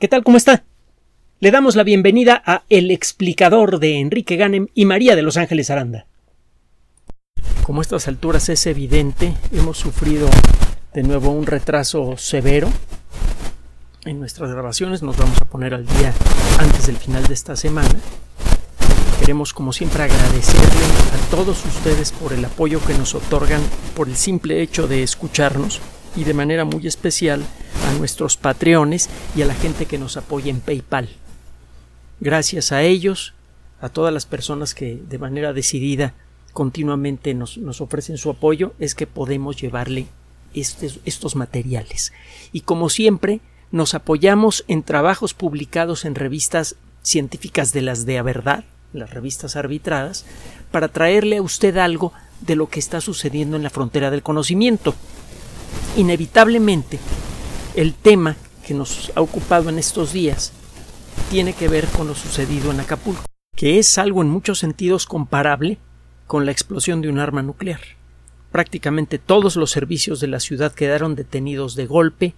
¿Qué tal? ¿Cómo está? Le damos la bienvenida a El explicador de Enrique Ganem y María de Los Ángeles Aranda. Como a estas alturas es evidente, hemos sufrido de nuevo un retraso severo en nuestras grabaciones. Nos vamos a poner al día antes del final de esta semana. Queremos, como siempre, agradecerle a todos ustedes por el apoyo que nos otorgan, por el simple hecho de escucharnos y de manera muy especial a nuestros patreones y a la gente que nos apoya en PayPal. Gracias a ellos, a todas las personas que de manera decidida continuamente nos, ofrecen su apoyo, es que podemos llevarle estos, estos materiales. Y como siempre, nos apoyamos en trabajos publicados en revistas científicas de las de a verdad, las revistas arbitradas, para traerle a usted algo de lo que está sucediendo en la frontera del conocimiento. Inevitablemente, el tema que nos ha ocupado en estos días tiene que ver con lo sucedido en Acapulco, que es algo en muchos sentidos comparable con la explosión de un arma nuclear. Prácticamente todos los servicios de la ciudad quedaron detenidos de golpe,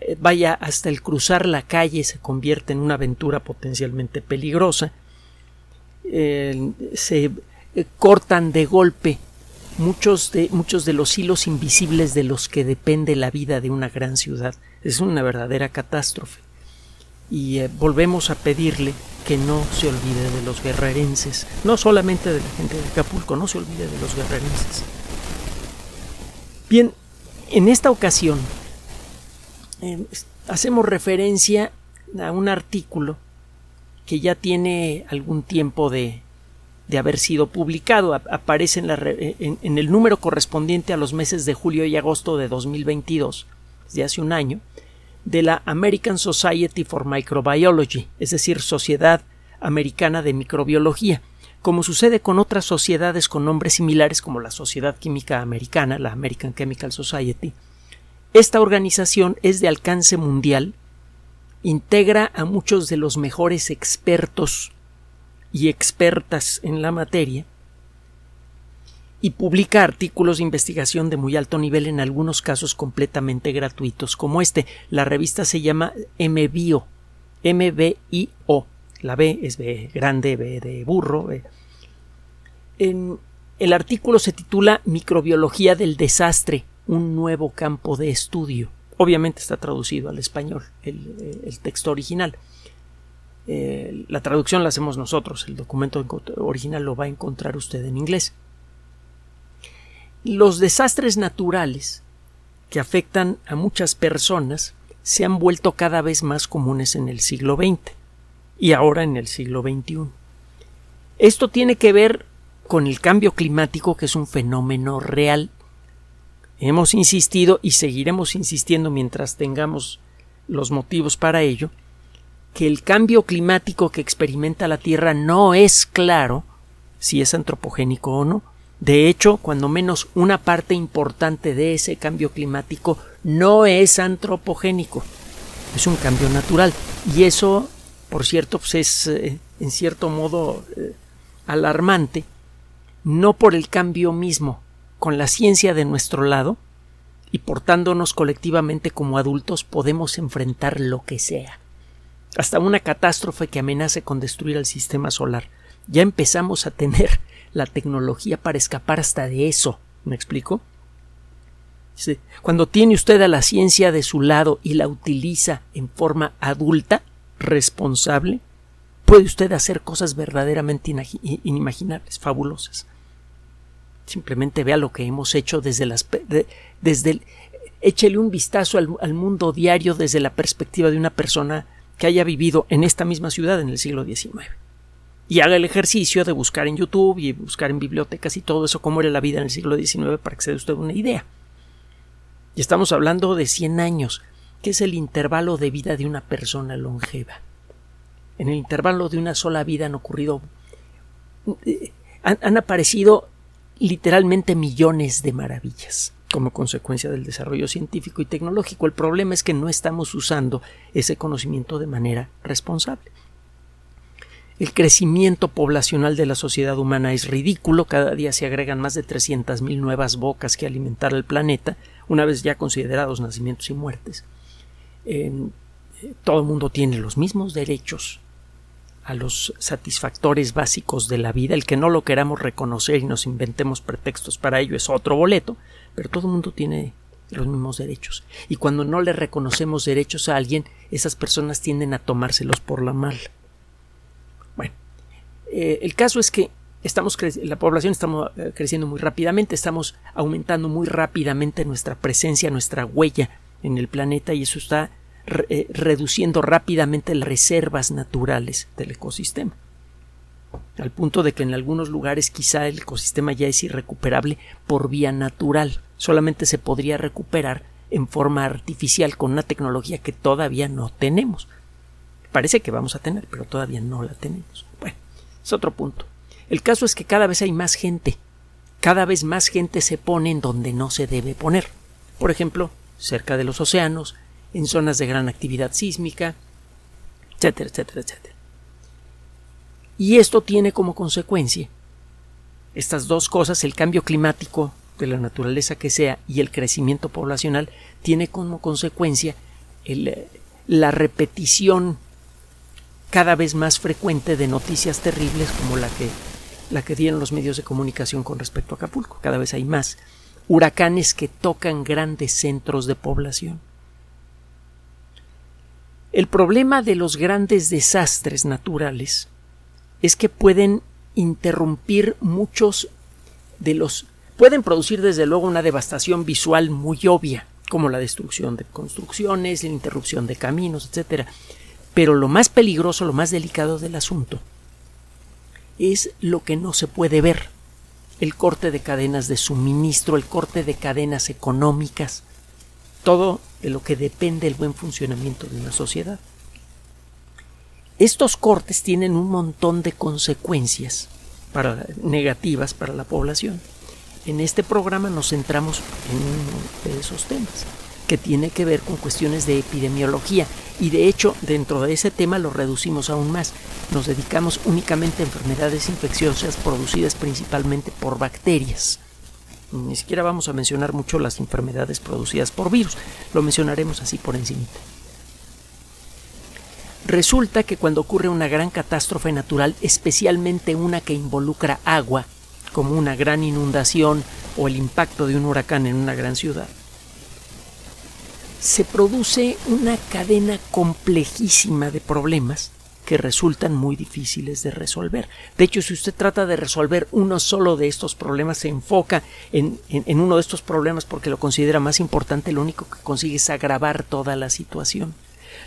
eh, vaya hasta el cruzar la calle se convierte en una aventura potencialmente peligrosa, se eh, cortan de golpe muchos de, muchos de los hilos invisibles de los que depende la vida de una gran ciudad. Es una verdadera catástrofe. Y eh, volvemos a pedirle que no se olvide de los guerrerenses, no solamente de la gente de Acapulco, no se olvide de los guerrerenses. Bien, en esta ocasión eh, hacemos referencia a un artículo que ya tiene algún tiempo de, de haber sido publicado. Aparece en, en, el número correspondiente a los meses de julio y agosto de 2022, de hace un año, de la American Society for Microbiology, es decir, Sociedad Americana de Microbiología. Como sucede con otras sociedades con nombres similares como la Sociedad Química Americana, la American Chemical Society, esta organización es de alcance mundial, integra a muchos de los mejores expertos y expertas en la materia y publica artículos de investigación de muy alto nivel en algunos casos completamente gratuitos como este. La revista se llama MBio, M-B-I-O. La B es B grande, B de burro. En, el artículo se titula Microbiología del desastre, un nuevo campo de estudio. Obviamente está traducido al español el texto original. Eh, la traducción la hacemos nosotros, el documento original lo va a encontrar usted en inglés. Los desastres naturales que afectan a muchas personas se han vuelto cada vez más comunes en el siglo XX y ahora en el siglo XXI. Esto tiene que ver con el cambio climático, que es un fenómeno real. Hemos insistido y seguiremos insistiendo mientras tengamos los motivos para ello, que el cambio climático que experimenta la Tierra no es claro si es antropogénico o no. De hecho, cuando menos una parte importante de ese cambio climático no es antropogénico, es un cambio natural. Y eso, por cierto, pues es eh, en cierto modo eh, alarmante, no por el cambio mismo, con la ciencia de nuestro lado, y portándonos colectivamente como adultos podemos enfrentar lo que sea hasta una catástrofe que amenace con destruir el sistema solar. Ya empezamos a tener la tecnología para escapar hasta de eso. ¿Me explico? Cuando tiene usted a la ciencia de su lado y la utiliza en forma adulta, responsable, puede usted hacer cosas verdaderamente inimaginables, fabulosas. Simplemente vea lo que hemos hecho desde las desde el, échele un vistazo al mundo diario desde la perspectiva de una persona que haya vivido en esta misma ciudad en el siglo XIX. Y haga el ejercicio de buscar en YouTube y buscar en bibliotecas y todo eso cómo era la vida en el siglo XIX para que se dé usted una idea. Y estamos hablando de 100 años, que es el intervalo de vida de una persona longeva. En el intervalo de una sola vida han ocurrido han aparecido literalmente millones de maravillas como consecuencia del desarrollo científico y tecnológico. El problema es que no estamos usando ese conocimiento de manera responsable. El crecimiento poblacional de la sociedad humana es ridículo, cada día se agregan más de 300.000 nuevas bocas que alimentar al planeta, una vez ya considerados nacimientos y muertes. todo el mundo tiene los mismos derechos a los satisfactores básicos de la vida, el que no lo queramos reconocer y nos inventemos pretextos para ello es otro boleto, pero todo el mundo tiene los mismos derechos. Y cuando no le reconocemos derechos a alguien, esas personas tienden a tomárselos por la mal. Eh, el caso es que estamos la población estamos eh, creciendo muy rápidamente, estamos aumentando muy rápidamente nuestra presencia, nuestra huella en el planeta y eso está eh, reduciendo rápidamente las reservas naturales del ecosistema. Al punto de que en algunos lugares quizá el ecosistema ya es irrecuperable por vía natural. Solamente se podría recuperar en forma artificial con una tecnología que todavía no tenemos. Parece que vamos a tener, pero todavía no la tenemos. Es otro punto. El caso es que cada vez hay más gente. Cada vez más gente se pone en donde no se debe poner. Por ejemplo, cerca de los océanos, en zonas de gran actividad sísmica, etcétera, etcétera, etcétera. Y esto tiene como consecuencia estas dos cosas, el cambio climático de la naturaleza que sea y el crecimiento poblacional, tiene como consecuencia la repetición cada vez más frecuente de noticias terribles como la que, la que dieron los medios de comunicación con respecto a Acapulco. Cada vez hay más huracanes que tocan grandes centros de población. El problema de los grandes desastres naturales es que pueden interrumpir muchos de los pueden producir desde luego una devastación visual muy obvia, como la destrucción de construcciones, la interrupción de caminos, etc. Pero lo más peligroso, lo más delicado del asunto es lo que no se puede ver, el corte de cadenas de suministro, el corte de cadenas económicas, todo de lo que depende el buen funcionamiento de una sociedad. Estos cortes tienen un montón de consecuencias para, negativas para la población. En este programa nos centramos en uno de esos temas, que tiene que ver con cuestiones de epidemiología, y de hecho dentro de ese tema lo reducimos aún más. Nos dedicamos únicamente a enfermedades infecciosas producidas principalmente por bacterias ni siquiera vamos a mencionar mucho las enfermedades producidas por virus, lo mencionaremos así por encima. Resulta que cuando ocurre una gran catástrofe natural, especialmente una que involucra agua, como una gran inundación o el impacto de un huracán en una gran ciudad, se produce una cadena complejísima de problemas que resultan muy difíciles de resolver. De hecho, si usted trata de resolver uno solo de estos problemas, se enfoca en, uno de estos problemas porque lo considera más importante, lo único que consigue es agravar toda la situación.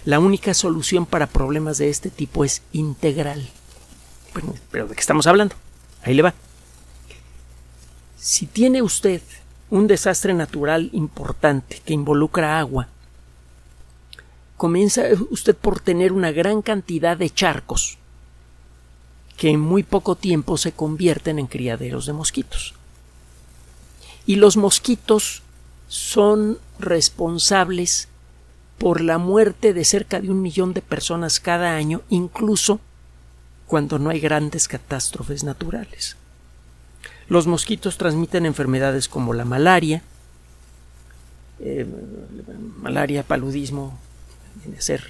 La única solución para problemas de este tipo es integral. Bueno, pero ¿de qué estamos hablando? Ahí le va. Si tiene usted un desastre natural importante que involucra agua, comienza usted por tener una gran cantidad de charcos que en muy poco tiempo se convierten en criaderos de mosquitos. Y los mosquitos son responsables por la muerte de cerca de un millón de personas cada año, incluso cuando no hay grandes catástrofes naturales. Los mosquitos transmiten enfermedades como la malaria, eh, malaria, paludismo, viene a ser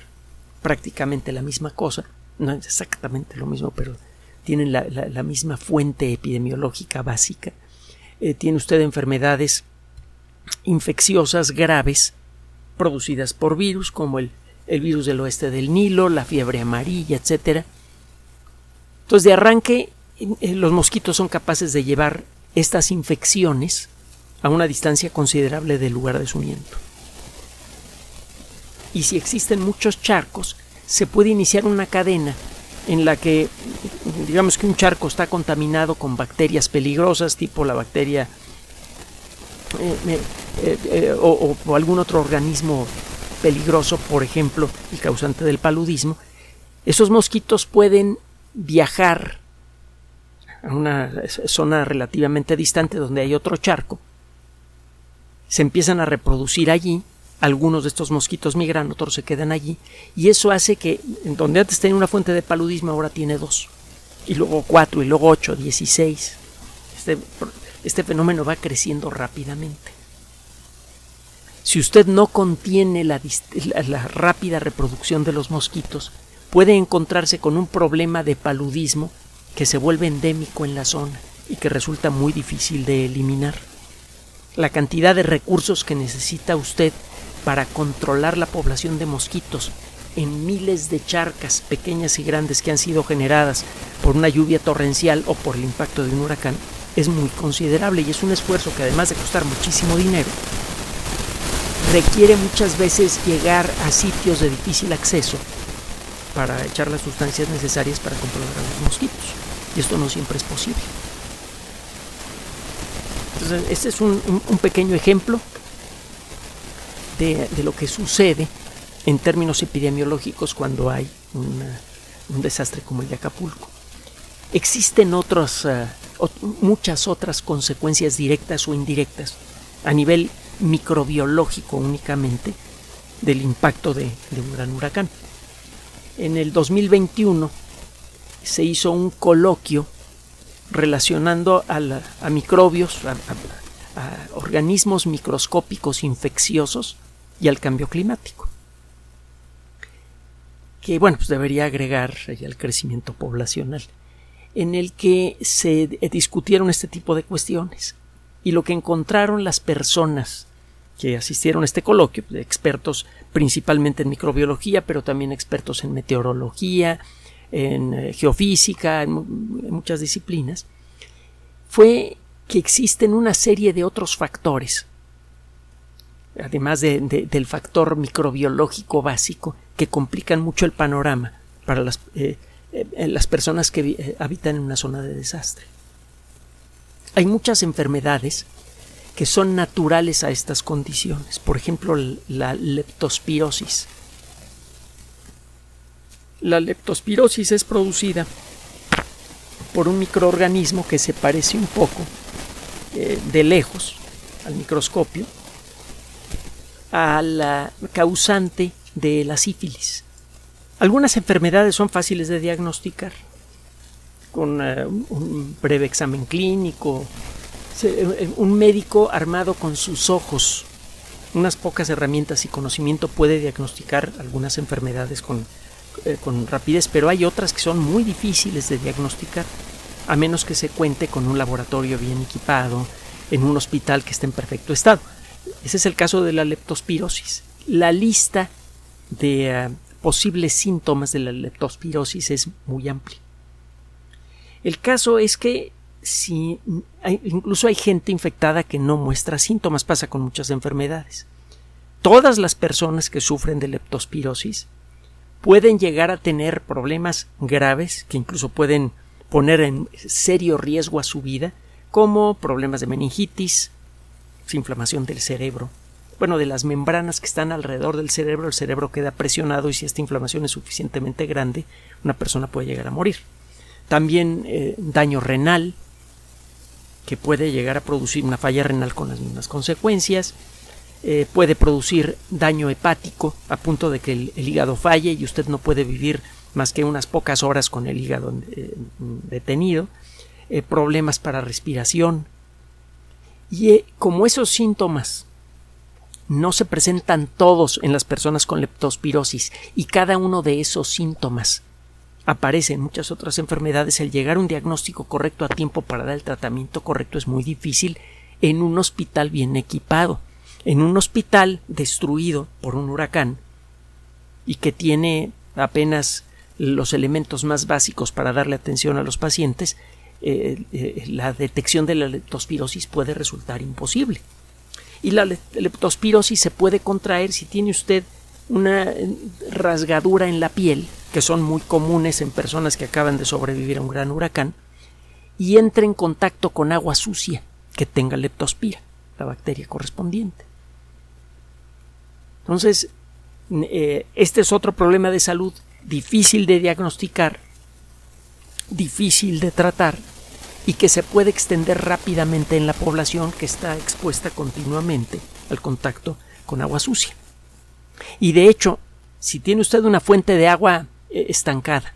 prácticamente la misma cosa, no es exactamente lo mismo, pero tienen la, misma fuente epidemiológica básica. Eh, tiene usted enfermedades infecciosas graves producidas por virus, como el, el virus del oeste del Nilo, la fiebre amarilla, etc. Entonces, de arranque, los mosquitos son capaces de llevar estas infecciones a una distancia considerable del lugar de su miento y si existen muchos charcos, se puede iniciar una cadena en la que digamos que un charco está contaminado con bacterias peligrosas tipo la bacteria eh, eh, eh, o, algún otro organismo peligroso, por ejemplo, el causante del paludismo, esos mosquitos pueden viajar a una zona relativamente distante donde hay otro charco, se empiezan a reproducir allí algunos de estos mosquitos migran, otros se quedan allí, y eso hace que donde antes tenía una fuente de paludismo, ahora tiene dos, y luego cuatro, y luego ocho, dieciséis. Este, este fenómeno va creciendo rápidamente. Si usted no contiene la, rápida reproducción de los mosquitos, puede encontrarse con un problema de paludismo que se vuelve endémico en la zona y que resulta muy difícil de eliminar. La cantidad de recursos que necesita usted para controlar la población de mosquitos en miles de charcas pequeñas y grandes que han sido generadas por una lluvia torrencial o por el impacto de un huracán es muy considerable y es un esfuerzo que además de costar muchísimo dinero, requiere muchas veces llegar a sitios de difícil acceso para echar las sustancias necesarias para controlar a los mosquitos. Y esto no siempre es posible. Este es un, pequeño ejemplo de, lo que sucede en términos epidemiológicos cuando hay un desastre como el de Acapulco. Existen otras, eh, muchas otras consecuencias directas o indirectas a nivel microbiológico únicamente del impacto de, un gran huracán. En el 2021 se hizo un coloquio relacionando a, microbios, a, organismos microscópicos infecciosos y al cambio climático. Que bueno, pues debería agregar al crecimiento poblacional, en el que se discutieron este tipo de cuestiones. Y lo que encontraron las personas que asistieron a este coloquio, expertos principalmente en microbiología, pero también expertos en meteorología, en eh, geofísica, en, muchas disciplinas, fue que existen una serie de otros factores, además del factor microbiológico básico, que complican mucho el panorama para las, eh, eh, las personas que habitan en una zona de desastre. Hay muchas enfermedades que son naturales a estas condiciones. Por ejemplo, la leptospirosis. La leptospirosis es producida por un microorganismo que se parece un poco eh, de lejos al microscopio a la causante de la sífilis. Algunas enfermedades son fáciles de diagnosticar con eh, un breve examen clínico, eh, un médico armado con sus ojos, unas pocas herramientas y conocimiento puede diagnosticar algunas enfermedades con, eh, con rapidez, pero hay otras que son muy difíciles de diagnosticar, a menos que se cuente con un laboratorio bien equipado, en un hospital que esté en perfecto estado. Ese es el caso de la leptospirosis. La lista de eh, posibles síntomas de la leptospirosis es muy amplia. El caso es que si incluso hay gente infectada que no muestra síntomas, pasa con muchas enfermedades. Todas las personas que sufren de leptospirosis pueden llegar a tener problemas graves que incluso pueden poner en serio riesgo a su vida, como problemas de meningitis, inflamación del cerebro, bueno, de las membranas que están alrededor del cerebro, el cerebro queda presionado y si esta inflamación es suficientemente grande, una persona puede llegar a morir. También eh, daño renal, que puede llegar a producir una falla renal con las mismas consecuencias, eh, puede producir daño hepático a punto de que el, hígado falle y usted no puede vivir más que unas pocas horas con el hígado eh, detenido, eh, problemas para respiración. Y como esos síntomas no se presentan todos en las personas con leptospirosis y cada uno de esos síntomas aparece en muchas otras enfermedades, el llegar a un diagnóstico correcto a tiempo para dar el tratamiento correcto es muy difícil en un hospital bien equipado. En un hospital destruido por un huracán y que tiene apenas los elementos más básicos para darle atención a los pacientes, eh, eh, la detección de la leptospirosis puede resultar imposible. Y la leptospirosis se puede contraer si tiene usted una rasgadura en la piel, que son muy comunes en personas que acaban de sobrevivir a un gran huracán, y entre en contacto con agua sucia que tenga leptospira, la bacteria correspondiente. Entonces, eh, este es otro problema de salud difícil de diagnosticar, difícil de tratar y que se puede extender rápidamente en la población que está expuesta continuamente al contacto con agua sucia. Y de hecho, si tiene usted una fuente de agua eh, estancada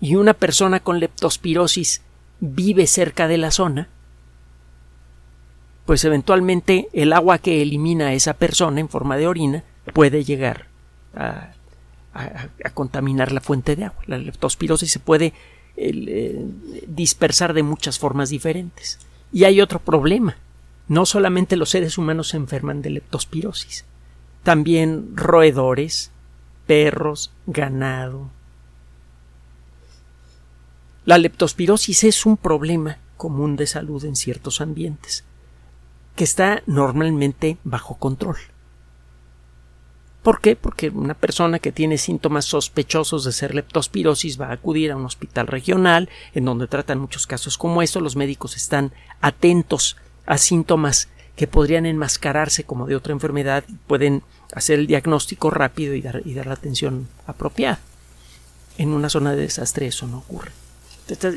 y una persona con leptospirosis vive cerca de la zona, pues eventualmente el agua que elimina esa persona en forma de orina puede llegar a, contaminar la fuente de agua. La leptospirosis se puede eh, dispersar de muchas formas diferentes. Y hay otro problema. No solamente los seres humanos se enferman de leptospirosis, también roedores, perros, ganado. La leptospirosis es un problema común de salud en ciertos ambientes que está normalmente bajo control. ¿Por qué? Porque una persona que tiene síntomas sospechosos de ser leptospirosis va a acudir a un hospital regional en donde tratan muchos casos como estos. Los médicos están atentos a síntomas que podrían enmascararse como de otra enfermedad y pueden hacer el diagnóstico rápido y dar, y dar la atención apropiada. En una zona de desastre eso no ocurre.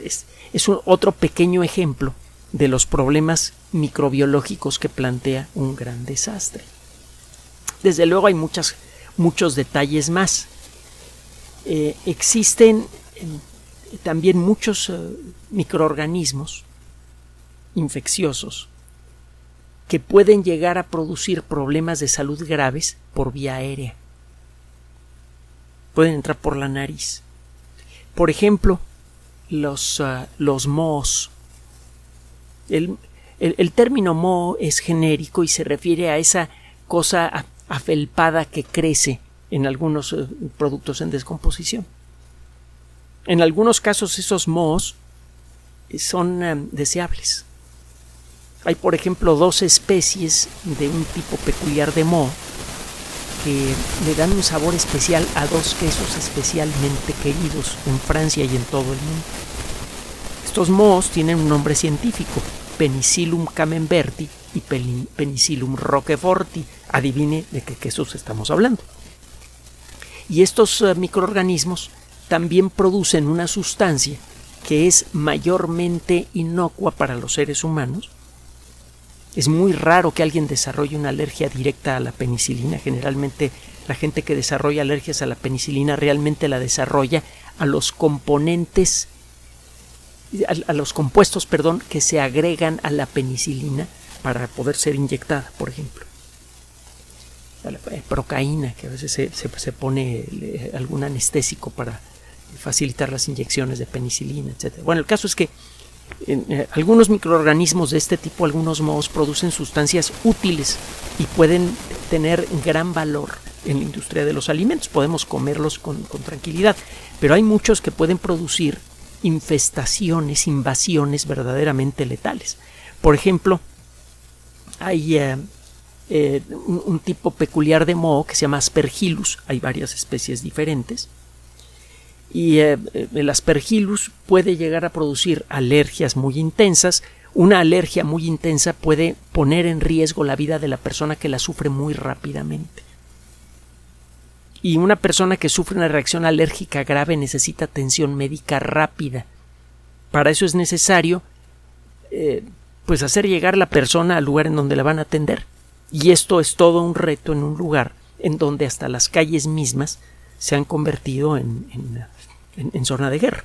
es, es un otro pequeño ejemplo de los problemas microbiológicos que plantea un gran desastre. Desde luego hay muchos detalles más. Eh, existen eh, también muchos eh, microorganismos infecciosos que pueden llegar a producir problemas de salud graves por vía aérea. Pueden entrar por la nariz. Por ejemplo, los, los mohos el, término moho es genérico y se refiere a esa cosa afelpada que crece en algunos eh, productos en descomposición. En algunos casos esos mohos eh, son eh, deseables. Hay, por ejemplo, dos especies de un tipo peculiar de moho que le dan un sabor especial a dos quesos especialmente queridos en Francia y en todo el mundo. Estos mohos tienen un nombre científico, Penicillum camemberti y Penicillum roqueforti. Adivine de qué quesos estamos hablando. Y estos eh, microorganismos también producen una sustancia que es mayormente inocua para los seres humanos. Es muy raro que alguien desarrolle una alergia directa a la penicilina. Generalmente la gente que desarrolla alergias a la penicilina realmente la desarrolla a los componentes a, los compuestos, perdón, que se agregan a la penicilina para poder ser inyectada, por ejemplo. La eh, procaína, que a veces se, se, pone algún anestésico para facilitar las inyecciones de penicilina, etc. Bueno, el caso es que eh, algunos microorganismos de este tipo, algunos mohos, producen sustancias útiles y pueden tener gran valor en la industria de los alimentos. Podemos comerlos con tranquilidad, pero hay muchos que pueden producir infestaciones, invasiones verdaderamente letales. Por ejemplo, hay eh, eh, un, tipo peculiar de moho que se llama Aspergillus, hay varias especies diferentes, y eh, el Aspergillus puede llegar a producir alergias muy intensas. Una alergia muy intensa puede poner en riesgo la vida de la persona que la sufre muy rápidamente y una persona que sufre una reacción alérgica grave necesita atención médica rápida. Para eso es necesario eh, pues hacer llegar la persona al lugar en donde la van a atender. Y esto es todo un reto en un lugar en donde hasta las calles mismas se han convertido en, zona de guerra.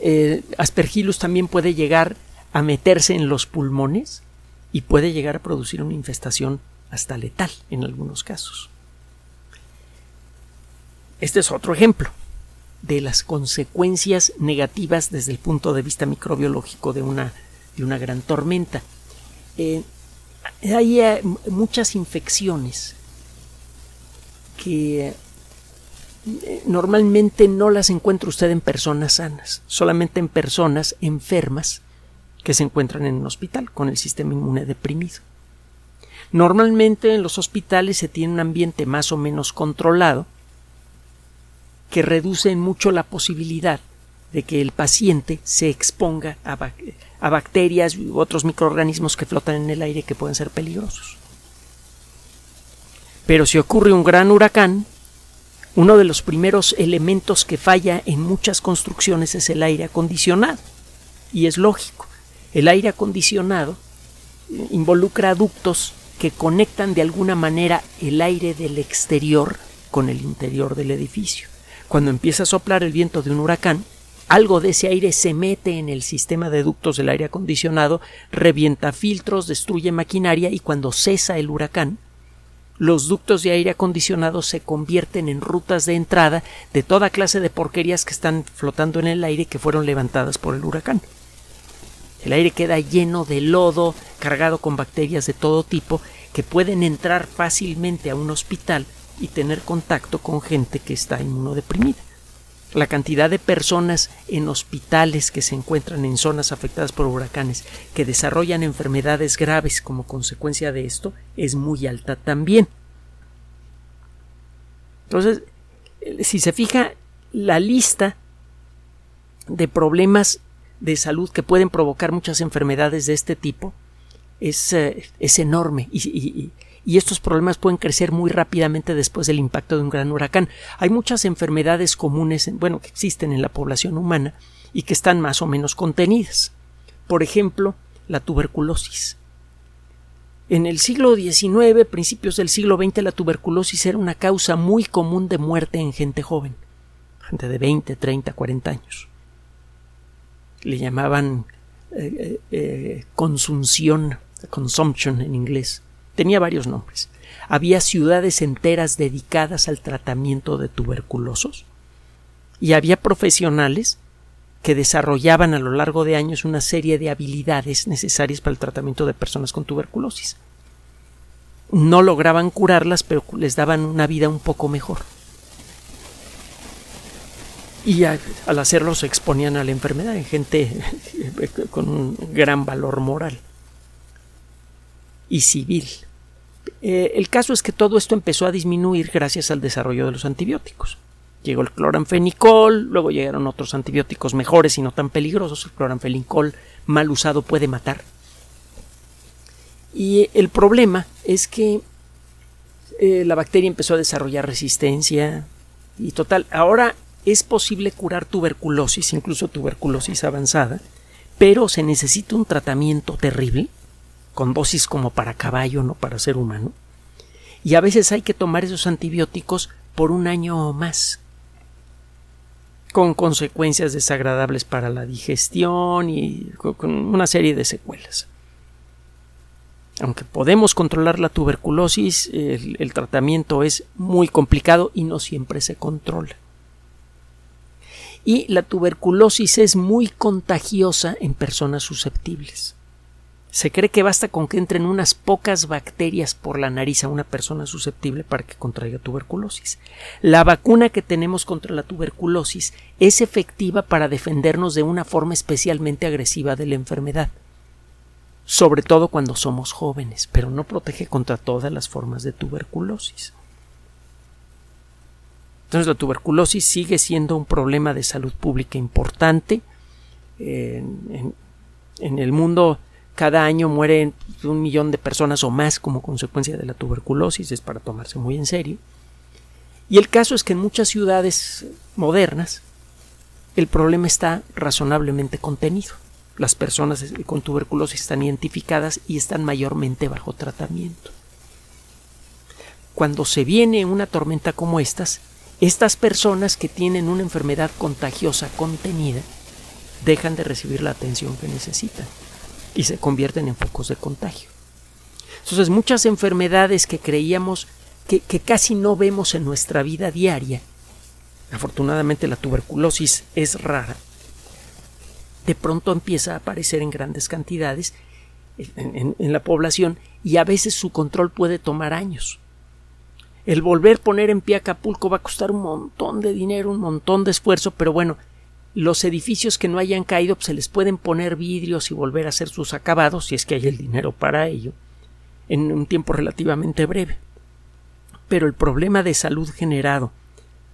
Eh, Aspergillus también puede llegar a meterse en los pulmones y puede llegar a producir una infestación hasta letal en algunos casos. Este es otro ejemplo de las consecuencias negativas desde el punto de vista microbiológico de una, de una gran tormenta. Eh, hay eh, muchas infecciones que eh, normalmente no las encuentra usted en personas sanas, solamente en personas enfermas que se encuentran en un hospital con el sistema inmune deprimido. Normalmente en los hospitales se tiene un ambiente más o menos controlado, que reducen mucho la posibilidad de que el paciente se exponga a, bacterias u otros microorganismos que flotan en el aire que pueden ser peligrosos. Pero si ocurre un gran huracán, uno de los primeros elementos que falla en muchas construcciones es el aire acondicionado. Y es lógico. El aire acondicionado involucra ductos que conectan de alguna manera el aire del exterior con el interior del edificio cuando empieza a soplar el viento de un huracán, algo de ese aire se mete en el sistema de ductos del aire acondicionado, revienta filtros, destruye maquinaria y cuando cesa el huracán, los ductos de aire acondicionado se convierten en rutas de entrada de toda clase de porquerías que están flotando en el aire que fueron levantadas por el huracán. El aire queda lleno de lodo, cargado con bacterias de todo tipo, que pueden entrar fácilmente a un hospital y tener contacto con gente que está inmunodeprimida. La cantidad de personas en hospitales que se encuentran en zonas afectadas por huracanes que desarrollan enfermedades graves como consecuencia de esto es muy alta también. Entonces, eh, si se fija, la lista de problemas de salud que pueden provocar muchas enfermedades de este tipo es, eh, es enorme y, y estos problemas pueden crecer muy rápidamente después del impacto de un gran huracán. Hay muchas enfermedades comunes, bueno, que existen en la población humana y que están más o menos contenidas. Por ejemplo, la tuberculosis. En el siglo XIX, principios del siglo XX, la tuberculosis era una causa muy común de muerte en gente joven, gente de 20, 30, 40 años. Le llamaban eh, eh, eh, consunción, consumption en inglés tenía varios nombres. Había ciudades enteras dedicadas al tratamiento de tuberculosos y había profesionales que desarrollaban a lo largo de años una serie de habilidades necesarias para el tratamiento de personas con tuberculosis. No lograban curarlas, pero les daban una vida un poco mejor. Y al hacerlo se exponían a la enfermedad en gente con un gran valor moral y civil. Eh, el caso es que todo esto empezó a disminuir gracias al desarrollo de los antibióticos. Llegó el cloranfenicol, luego llegaron otros antibióticos mejores y no tan peligrosos. El cloranfenicol mal usado puede matar. Y el problema es que eh, la bacteria empezó a desarrollar resistencia y total. Ahora es posible curar tuberculosis, incluso tuberculosis avanzada, pero se necesita un tratamiento terrible con dosis como para caballo, no para ser humano. Y a veces hay que tomar esos antibióticos por un año o más, con consecuencias desagradables para la digestión y con una serie de secuelas. Aunque podemos controlar la tuberculosis, el, el tratamiento es muy complicado y no siempre se controla. Y la tuberculosis es muy contagiosa en personas susceptibles. Se cree que basta con que entren unas pocas bacterias por la nariz a una persona susceptible para que contraiga tuberculosis. La vacuna que tenemos contra la tuberculosis es efectiva para defendernos de una forma especialmente agresiva de la enfermedad, sobre todo cuando somos jóvenes, pero no protege contra todas las formas de tuberculosis. Entonces la tuberculosis sigue siendo un problema de salud pública importante. en, el mundo cada año mueren un millón de personas o más como consecuencia de la tuberculosis, es para tomarse muy en serio. Y el caso es que en muchas ciudades modernas el problema está razonablemente contenido. Las personas con tuberculosis están identificadas y están mayormente bajo tratamiento. Cuando se viene una tormenta como estas, estas personas que tienen una enfermedad contagiosa contenida dejan de recibir la atención que necesitan y se convierten en focos de contagio. Entonces muchas enfermedades que creíamos que, casi no vemos en nuestra vida diaria, afortunadamente la tuberculosis es rara, de pronto empieza a aparecer en grandes cantidades en, en, la población y a veces su control puede tomar años. El volver a poner en pie Acapulco va a costar un montón de dinero, un montón de esfuerzo, pero bueno, los edificios que no hayan caído pues, se les pueden poner vidrios y volver a hacer sus acabados si es que hay el dinero para ello en un tiempo relativamente breve. Pero el problema de salud generado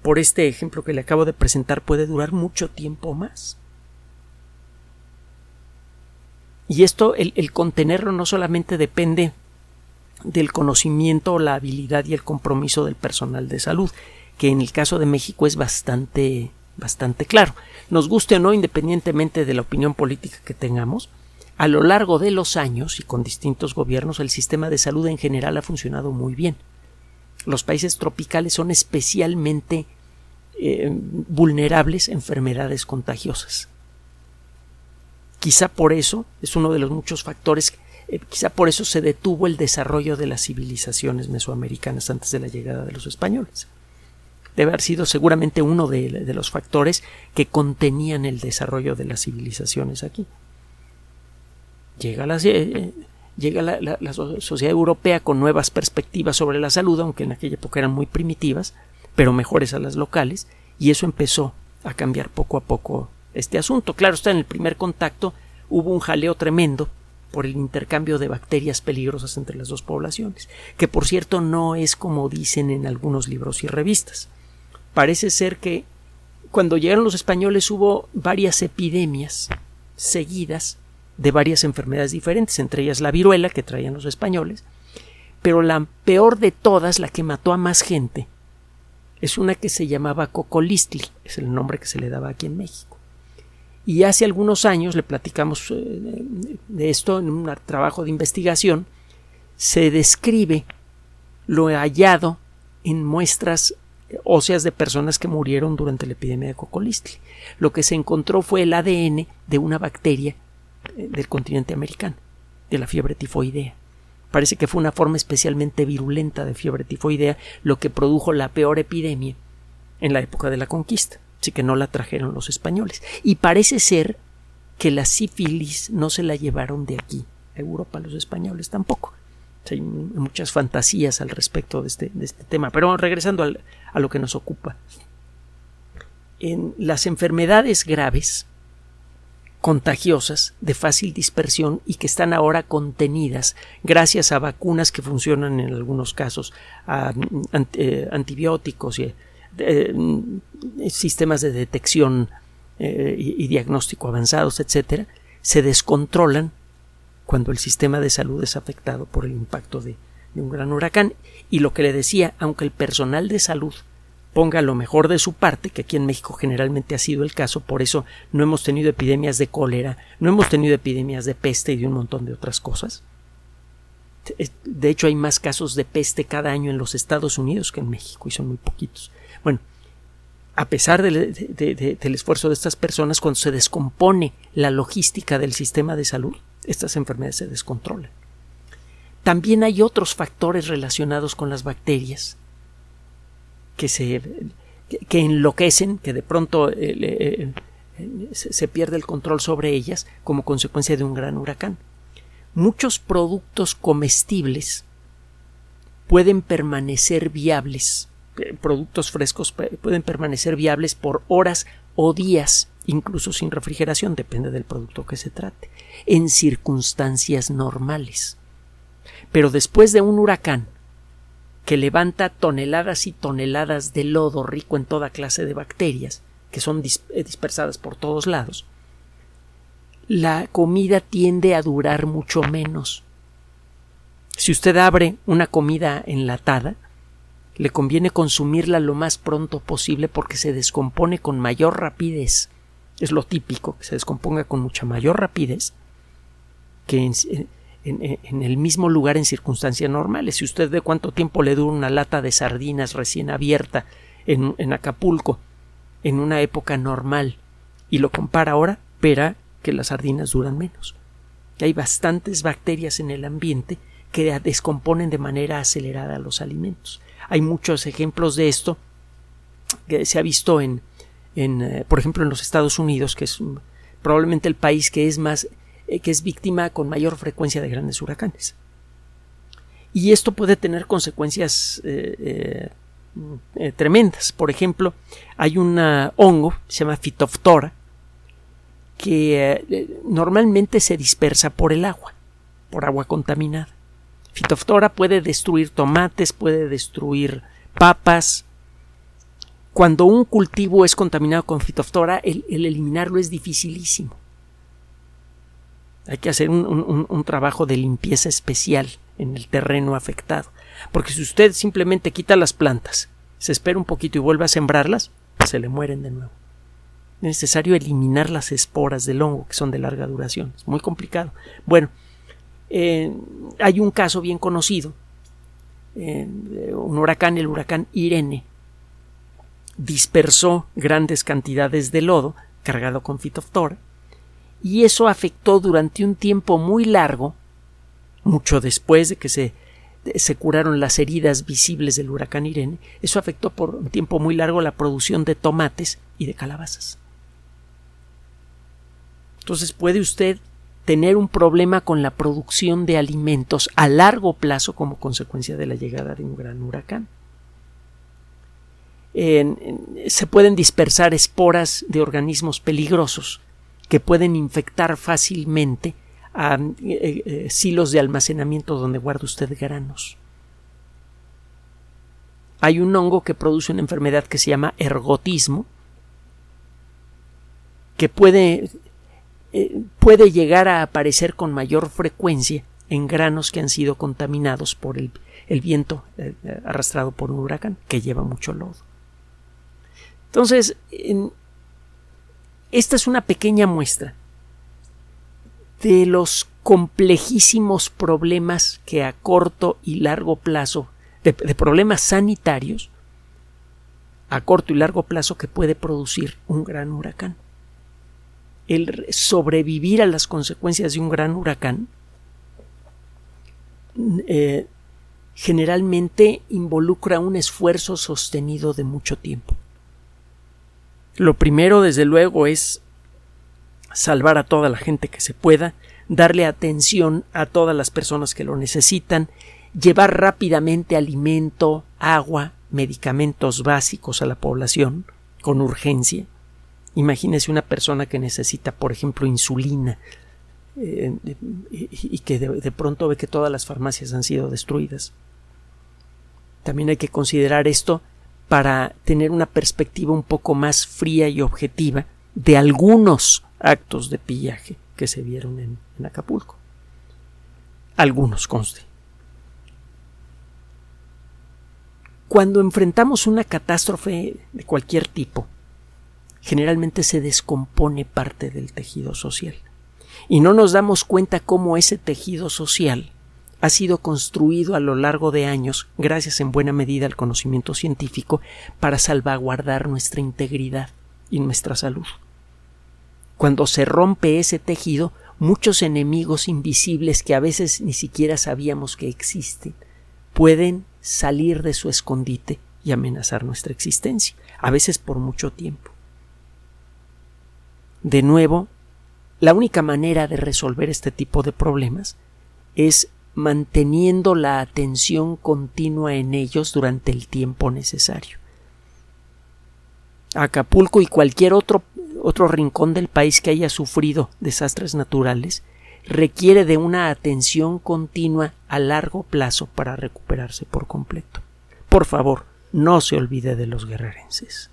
por este ejemplo que le acabo de presentar puede durar mucho tiempo más. Y esto, el, el contenerlo no solamente depende del conocimiento, la habilidad y el compromiso del personal de salud, que en el caso de México es bastante bastante claro. Nos guste o no, independientemente de la opinión política que tengamos, a lo largo de los años y con distintos gobiernos el sistema de salud en general ha funcionado muy bien. Los países tropicales son especialmente eh, vulnerables a enfermedades contagiosas. Quizá por eso es uno de los muchos factores, eh, quizá por eso se detuvo el desarrollo de las civilizaciones mesoamericanas antes de la llegada de los españoles. Debe haber sido seguramente uno de, los factores que contenían el desarrollo de las civilizaciones aquí. Llega la, eh, llega la, sociedad europea con nuevas perspectivas sobre la salud, aunque en aquella época eran muy primitivas, pero mejores a las locales, y eso empezó a cambiar poco a poco este asunto. Claro, está en el primer contacto hubo un jaleo tremendo por el intercambio de bacterias peligrosas entre las dos poblaciones, que por cierto no es como dicen en algunos libros y revistas. Parece ser que cuando llegaron los españoles hubo varias epidemias seguidas de varias enfermedades diferentes, entre ellas la viruela que traían los españoles, pero la peor de todas, la que mató a más gente, es una que se llamaba cocolistli, es el nombre que se le daba aquí en México. Y hace algunos años le platicamos eh, de esto en un trabajo de investigación, se describe lo hallado en muestras óseas de personas que murieron durante la epidemia de cocolistli. Lo que se encontró fue el ADN de una bacteria del continente americano, de la fiebre tifoidea. Parece que fue una forma especialmente virulenta de fiebre tifoidea lo que produjo la peor epidemia en la época de la conquista, así que no la trajeron los españoles. Y parece ser que la sífilis no se la llevaron de aquí a Europa los españoles tampoco. Hay muchas fantasías al respecto de este, de este tema. Pero regresando a lo que nos ocupa. En las enfermedades graves, contagiosas de fácil dispersión y que están ahora contenidas gracias a vacunas que funcionan en algunos casos, a eh, antibióticos y eh, sistemas de detección eh, y, diagnóstico avanzados, etcétera, se descontrolan cuando el sistema de salud es afectado por el impacto de un gran huracán. Y lo que le decía, aunque el personal de salud ponga lo mejor de su parte, que aquí en México generalmente ha sido el caso, por eso no hemos tenido epidemias de cólera, no hemos tenido epidemias de peste y de un montón de otras cosas. De hecho, hay más casos de peste cada año en los Estados Unidos que en México y son muy poquitos. Bueno, a pesar del, del esfuerzo de estas personas, cuando se descompone la logística del sistema de salud, estas enfermedades se descontrolan. También hay otros factores relacionados con las bacterias que se que enloquecen, que de pronto eh, eh, se pierde el control sobre ellas como consecuencia de un gran huracán. Muchos productos comestibles pueden permanecer viables, eh, productos frescos pueden permanecer viables por horas o días, incluso sin refrigeración, depende del producto que se trate, en circunstancias normales. Pero después de un huracán, que levanta toneladas y toneladas de lodo rico en toda clase de bacterias, que son eh, dispersadas por todos lados, la comida tiende a durar mucho menos. Si usted abre una comida enlatada, le conviene consumirla lo más pronto posible porque se descompone con mayor rapidez. Es lo típico, que se descomponga con mucha mayor rapidez que en, el mismo lugar en circunstancias normales. Si usted ve cuánto tiempo le dura una lata de sardinas recién abierta en, en Acapulco en una época normal y lo compara ahora, verá que las sardinas duran menos. Hay bastantes bacterias en el ambiente que descomponen de manera acelerada los alimentos. Hay muchos ejemplos de esto que se ha visto en, en eh, por ejemplo, en los Estados Unidos, que es probablemente el país que es más eh, que es víctima con mayor frecuencia de grandes huracanes. Y esto puede tener consecuencias eh, tremendas. Por ejemplo, hay un hongo, se llama Phytophthora, que normalmente se dispersa por el agua, por agua contaminada. Phytophthora puede destruir tomates, puede destruir papas. Cuando un cultivo es contaminado con Phytophthora, el eliminarlo es dificilísimo. Hay que hacer un, trabajo de limpieza especial en el terreno afectado. Porque si usted simplemente quita las plantas, se espera un poquito y vuelve a sembrarlas, se le mueren de nuevo. Es necesario eliminar las esporas del hongo, que son de larga duración. Es muy complicado. Bueno, eh, hay un caso bien conocido, eh, un huracán, el huracán Irene, dispersó grandes cantidades de lodo cargado con fitoftora y eso afectó durante un tiempo muy largo, mucho después de que se, se curaron las heridas visibles del huracán Irene, eso afectó por un tiempo muy largo la producción de tomates y de calabazas. Entonces puede usted tener un problema con la producción de alimentos a largo plazo como consecuencia de la llegada de un gran huracán. Se pueden dispersar esporas de organismos peligrosos que pueden infectar fácilmente a eh, eh, silos de almacenamiento donde guarda usted granos. Hay un hongo que produce una enfermedad que se llama ergotismo, que puede, eh, puede llegar a aparecer con mayor frecuencia en granos que han sido contaminados por el, viento arrastrado por un huracán que lleva mucho lodo. Entonces, en, esta es una pequeña muestra de los complejísimos problemas que a corto y largo plazo, de, problemas sanitarios a corto y largo plazo que puede producir un gran huracán. El sobrevivir a las consecuencias de un gran huracán eh, generalmente involucra un esfuerzo sostenido de mucho tiempo. Lo primero, desde luego, es salvar a toda la gente que se pueda, darle atención a todas las personas que lo necesitan, llevar rápidamente alimento, agua, medicamentos básicos a la población con urgencia. Imagínese una persona que necesita, por ejemplo, insulina eh, y que de pronto ve que todas las farmacias han sido destruidas. También hay que considerar esto para tener una perspectiva un poco más fría y objetiva de algunos actos de pillaje que se vieron en, Acapulco. Algunos conste. Cuando enfrentamos una catástrofe de cualquier tipo, generalmente se descompone parte del tejido social y no nos damos cuenta cómo ese tejido social ha sido construido a lo largo de años, gracias en buena medida al conocimiento científico, para salvaguardar nuestra integridad y nuestra salud. Cuando se rompe ese tejido, muchos enemigos invisibles que a veces ni siquiera sabíamos que existen pueden salir de su escondite y amenazar nuestra existencia, a veces por mucho tiempo. De nuevo, la única manera de resolver este tipo de problemas es manteniendo la atención continua en ellos durante el tiempo necesario. Acapulco y cualquier otro, otro rincón del país que haya sufrido desastres naturales requiere de una atención continua a largo plazo para recuperarse por completo. Por favor, no se olvide de los guerrerenses.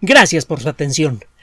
Gracias por su atención